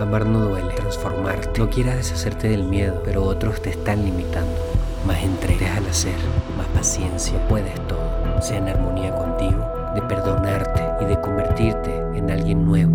Amar no duele, transformarte. No quieras deshacerte del miedo, pero otros te están limitando. Más entrega al hacer, más paciencia, puedes todo. Sea en armonía contigo, de perdonarte y de convertirte en alguien nuevo.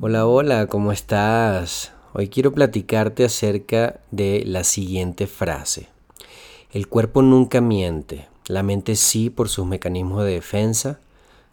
Hola, hola, ¿cómo estás? Hoy quiero platicarte acerca de la siguiente frase. El cuerpo nunca miente, la mente sí por sus mecanismos de defensa,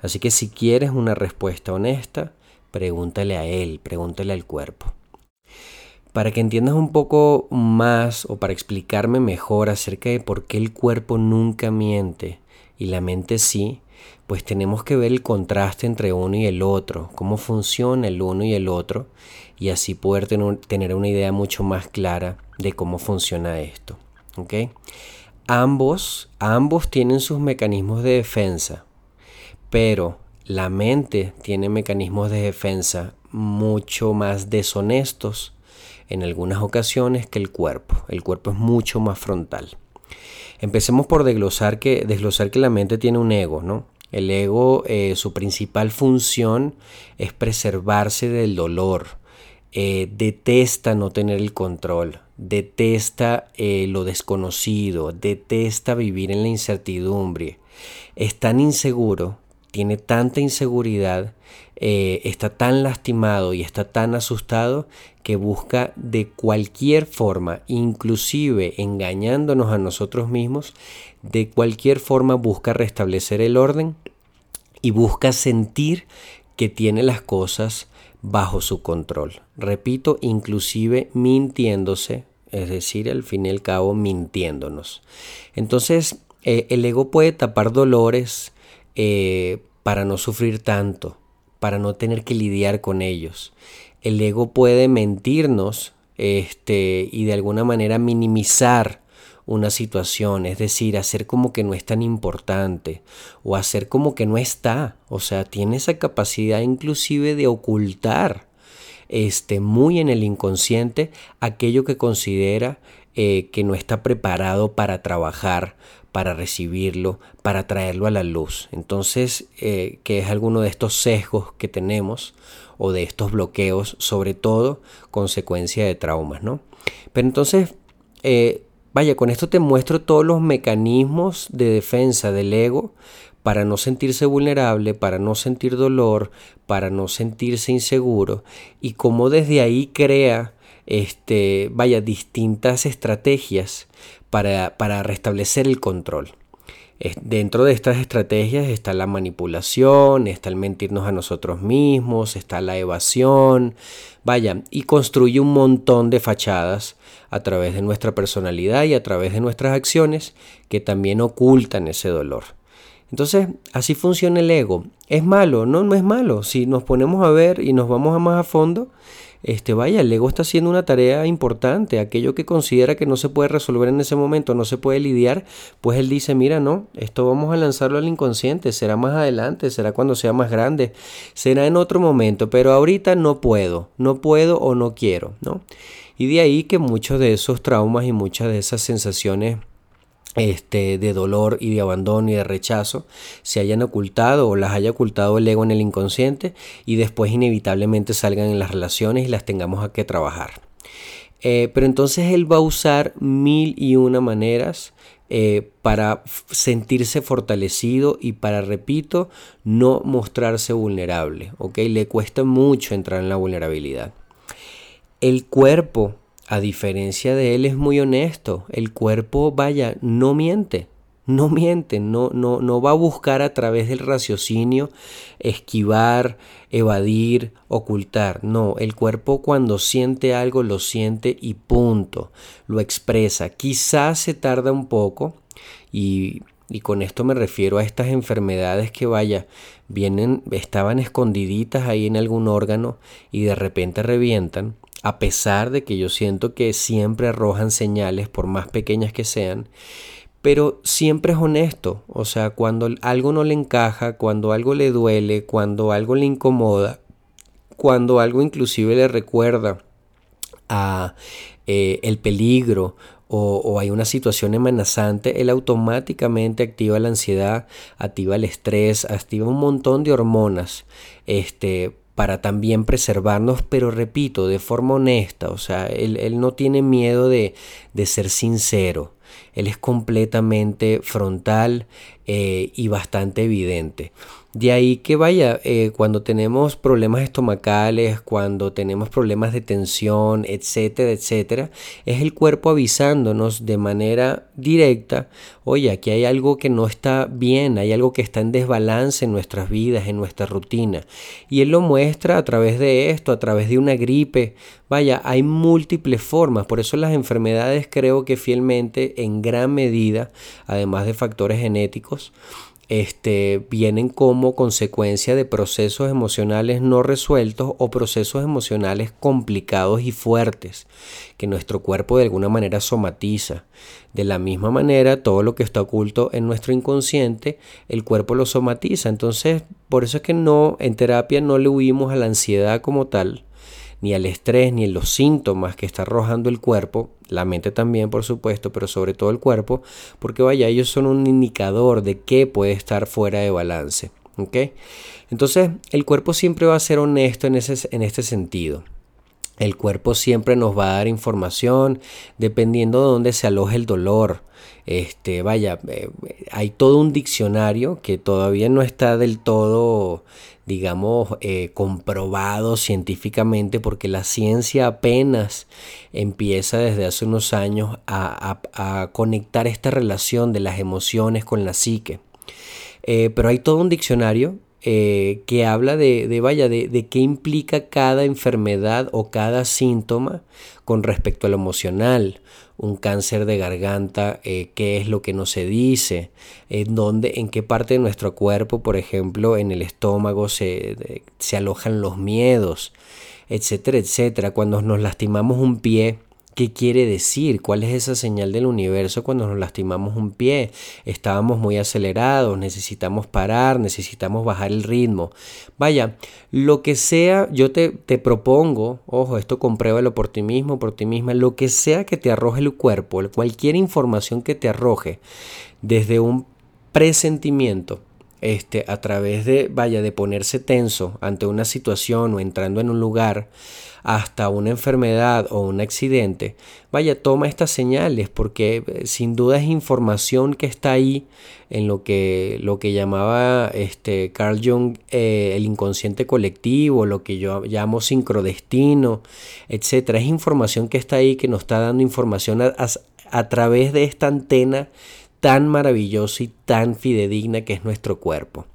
Así que si quieres una respuesta honesta, pregúntale a él, pregúntale al cuerpo. Para que entiendas un poco más o para explicarme mejor acerca de por qué el cuerpo nunca miente y la mente sí, pues tenemos que ver el contraste entre uno y el otro, cómo funciona el uno y el otro, y así poder tener una idea mucho más clara de cómo funciona esto. Ambos, ambos tienen sus mecanismos de defensa, pero la mente tiene mecanismos de defensa mucho más deshonestos en algunas ocasiones que el cuerpo. El cuerpo es mucho más frontal. Empecemos por desglosar que, desglosar que la mente tiene un ego, ¿no? El ego, eh, su principal función es preservarse del dolor. Eh, detesta no tener el control, detesta eh, lo desconocido, detesta vivir en la incertidumbre. Es tan inseguro tiene tanta inseguridad, eh, está tan lastimado y está tan asustado que busca de cualquier forma, inclusive engañándonos a nosotros mismos, de cualquier forma busca restablecer el orden y busca sentir que tiene las cosas bajo su control. Repito, inclusive mintiéndose, es decir, al fin y al cabo mintiéndonos. Entonces, eh, el ego puede tapar dolores, eh, para no sufrir tanto, para no tener que lidiar con ellos. El ego puede mentirnos este, y de alguna manera minimizar una situación, es decir, hacer como que no es tan importante o hacer como que no está, o sea, tiene esa capacidad inclusive de ocultar este, muy en el inconsciente aquello que considera eh, que no está preparado para trabajar, para recibirlo, para traerlo a la luz. Entonces, eh, que es alguno de estos sesgos que tenemos o de estos bloqueos, sobre todo consecuencia de traumas, ¿no? Pero entonces, eh, vaya, con esto te muestro todos los mecanismos de defensa del ego para no sentirse vulnerable, para no sentir dolor, para no sentirse inseguro y cómo desde ahí crea este, vaya, distintas estrategias para, para restablecer el control. Dentro de estas estrategias está la manipulación, está el mentirnos a nosotros mismos, está la evasión, vaya, y construye un montón de fachadas a través de nuestra personalidad y a través de nuestras acciones que también ocultan ese dolor. Entonces, así funciona el ego. ¿Es malo? No, no es malo. Si nos ponemos a ver y nos vamos a más a fondo, este, vaya, el ego está haciendo una tarea importante, aquello que considera que no se puede resolver en ese momento, no se puede lidiar, pues él dice, mira, no, esto vamos a lanzarlo al inconsciente, será más adelante, será cuando sea más grande, será en otro momento, pero ahorita no puedo, no puedo o no quiero, ¿no? Y de ahí que muchos de esos traumas y muchas de esas sensaciones este, de dolor y de abandono y de rechazo se hayan ocultado o las haya ocultado el ego en el inconsciente y después inevitablemente salgan en las relaciones y las tengamos a que trabajar. Eh, pero entonces él va a usar mil y una maneras eh, para sentirse fortalecido y para, repito, no mostrarse vulnerable. ¿ok? Le cuesta mucho entrar en la vulnerabilidad. El cuerpo a diferencia de él es muy honesto. El cuerpo, vaya, no miente. No miente, no, no, no va a buscar a través del raciocinio esquivar, evadir, ocultar. No, el cuerpo cuando siente algo lo siente y punto. Lo expresa. Quizás se tarda un poco y, y con esto me refiero a estas enfermedades que vaya, vienen, estaban escondiditas ahí en algún órgano y de repente revientan a pesar de que yo siento que siempre arrojan señales, por más pequeñas que sean, pero siempre es honesto, o sea, cuando algo no le encaja, cuando algo le duele, cuando algo le incomoda, cuando algo inclusive le recuerda a eh, el peligro o, o, hay una situación amenazante, él automáticamente activa la ansiedad, activa el estrés, activa un montón de hormonas este, para también preservarnos, pero repito, de forma honesta, o sea, él, no tiene miedo de, de ser sincero, él es completamente frontal eh, y bastante evidente. De ahí que vaya, eh, cuando tenemos problemas estomacales, cuando tenemos problemas de tensión, etcétera, etcétera, es el cuerpo avisándonos de manera directa, oye, aquí hay algo que no está bien, hay algo que está en desbalance en nuestras vidas, en nuestra rutina. Y él lo muestra a través de esto, a través de una gripe. Vaya, hay múltiples formas, por eso las enfermedades creo que fielmente, en gran medida, además de factores genéticos, este, vienen como consecuencia de procesos emocionales no resueltos o procesos emocionales complicados y fuertes que nuestro cuerpo de alguna manera somatiza. De la misma manera, todo lo que está oculto en nuestro inconsciente, el cuerpo lo somatiza. Entonces, por eso es que no, en terapia no le huimos a la ansiedad como tal, ni al estrés, ni a los síntomas que está arrojando el cuerpo, la mente también, por supuesto, pero sobre todo el cuerpo, porque vaya, ellos son un indicador de qué puede estar fuera de balance. ¿ok? Entonces, el cuerpo siempre va a ser honesto en, ese, en este sentido. El cuerpo siempre nos va a dar información dependiendo de dónde se aloja el dolor. Este, vaya, eh, hay todo un diccionario que todavía no está del todo digamos, eh, comprobado científicamente, porque la ciencia apenas empieza desde hace unos años a, conectar esta relación de las emociones con la psique. Eh, pero hay todo un diccionario eh, que habla de, de vaya, de, de, qué implica cada enfermedad o cada síntoma con respecto a lo emocional un cáncer de garganta, eh, qué es lo que no se dice, en dónde, en qué parte de nuestro cuerpo, por ejemplo, en el estómago se, se alojan los miedos, etcétera, etcétera. Cuando nos lastimamos un pie, ¿Qué quiere decir? ¿Cuál es esa señal del universo cuando nos lastimamos un pie? Estábamos muy acelerados, necesitamos parar, necesitamos bajar el ritmo. Vaya, lo que sea, yo te, te propongo, ojo, esto compruébalo por ti mismo, por ti misma, lo que sea que te arroje el cuerpo, cualquier información que te arroje, desde un presentimiento, este, a través de, vaya, de ponerse tenso ante una situación o entrando en un lugar, hasta una enfermedad o un accidente, vaya, toma estas señales porque eh, sin duda es información que está ahí en lo que, lo que llamaba este, Carl Jung eh, el inconsciente colectivo, lo que yo llamo sincrodestino, etc. Es información que está ahí, que nos está dando información a través de esta antena tan maravillosa y tan fidedigna que es nuestro cuerpo.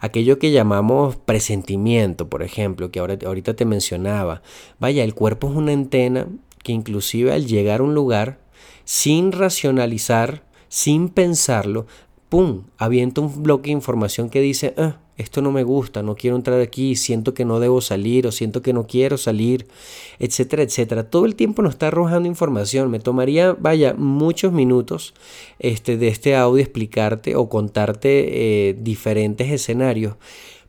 Aquello que llamamos presentimiento, por ejemplo, que ahora, ahorita te mencionaba. Vaya, el cuerpo es una antena que inclusive al llegar a un lugar, sin racionalizar, sin pensarlo, ¡pum!, avienta un bloque de información que dice, ah, esto no me gusta, no quiero entrar aquí, siento que no debo salir o siento que no quiero salir, etcétera, etcétera. Todo el tiempo nos está arrojando información. Me tomaría, vaya, muchos minutos este, de este audio explicarte o contarte eh, diferentes escenarios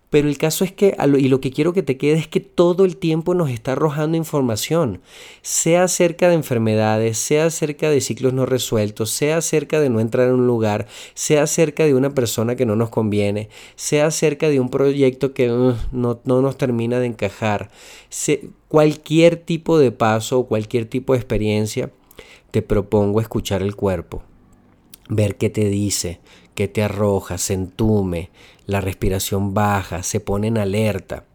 pero el caso es que, y lo que quiero que te quede es que todo el tiempo nos está arrojando información, sea acerca de enfermedades, sea acerca de ciclos no resueltos, sea acerca de no entrar en un lugar, sea acerca de una persona que no nos conviene, sea acerca de un proyecto que uh, no, nos termina de encajar, cualquier tipo de paso o cualquier tipo de experiencia, te propongo escuchar el cuerpo, ver qué te dice, qué te arroja, se la respiración baja, se pone en alerta.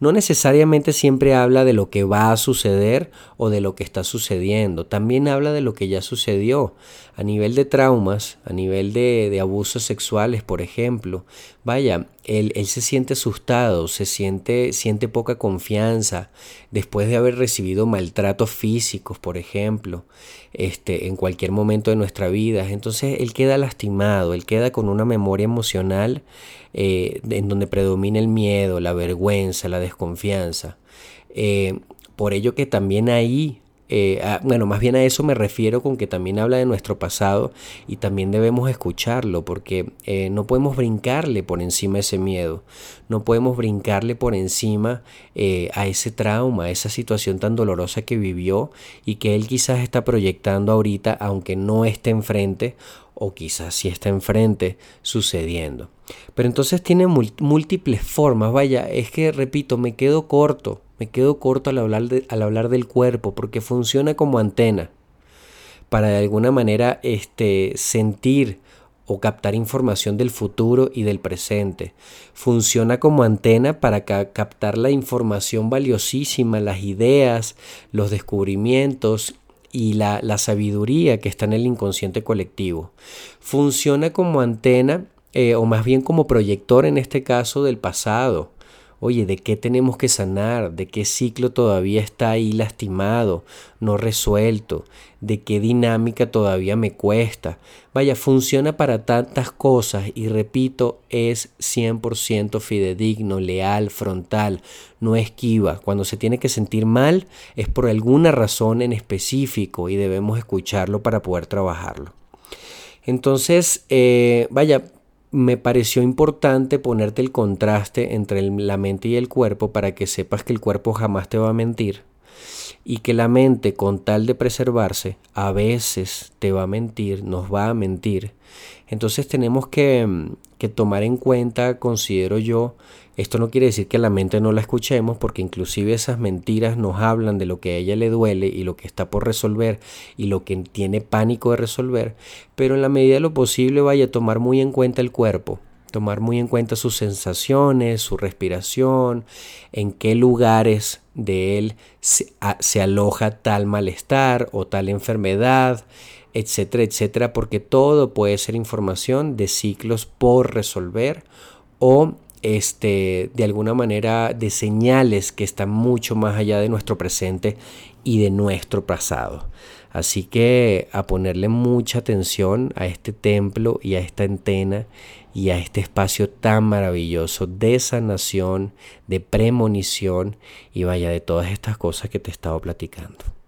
No necesariamente siempre habla de lo que va a suceder o de lo que está sucediendo, también habla de lo que ya sucedió. A nivel de traumas, a nivel de, abusos sexuales, por ejemplo, vaya, él, él, se siente asustado, se siente, siente poca confianza después de haber recibido maltratos físicos, por ejemplo, este, en cualquier momento de nuestra vida. Entonces él queda lastimado, él queda con una memoria emocional eh, en donde predomina el miedo, la vergüenza, la desconfianza. Eh, por ello que también ahí eh, bueno, más bien a eso me refiero con que también habla de nuestro pasado y también debemos escucharlo porque no podemos brincarle por encima ese miedo, no podemos brincarle por encima a ese trauma, a esa situación tan dolorosa que vivió y que él quizás está proyectando ahorita aunque no esté enfrente o quizás si está enfrente sucediendo. Pero entonces tiene múltiples formas, vaya, es que repito, me quedo corto, me quedo corto al hablar, al hablar del cuerpo porque funciona como antena para de alguna manera este, sentir o captar información del futuro y del presente. Funciona como antena para captar la información valiosísima, las ideas, los descubrimientos y la, la, sabiduría que está en el inconsciente colectivo. Funciona como antena eh, o más bien como proyector en este caso del pasado. Oye, ¿de qué tenemos que sanar? ¿De qué ciclo todavía está ahí lastimado, no resuelto? ¿De qué dinámica todavía me cuesta? Vaya, funciona para tantas cosas y repito, es 100% fidedigno, leal, frontal, no esquiva. Cuando se tiene que sentir mal es por alguna razón en específico y debemos escucharlo para poder trabajarlo. Entonces, eh, vaya, me pareció importante ponerte el contraste entre la mente y el cuerpo para que sepas que el cuerpo jamás te va a mentir y que la mente con tal de preservarse a veces te va a mentir, nos va a mentir. Entonces tenemos que, que tomar en cuenta, considero yo, esto no quiere decir que la mente no la escuchemos, porque inclusive esas mentiras nos hablan de lo que a ella le duele y lo que está por resolver y lo que tiene pánico de resolver, pero en la medida de lo posible vaya a tomar muy en cuenta el cuerpo, tomar muy en cuenta sus sensaciones, su respiración, en qué lugares de él se, se aloja tal malestar o tal enfermedad, etcétera, etcétera, porque todo puede ser información de ciclos por resolver o este, de alguna manera de señales que están mucho más allá de nuestro presente y de nuestro pasado. Así que a ponerle mucha atención a este templo y a esta antena y a este espacio tan maravilloso de sanación, de premonición y vaya de todas estas cosas que te he estado platicando.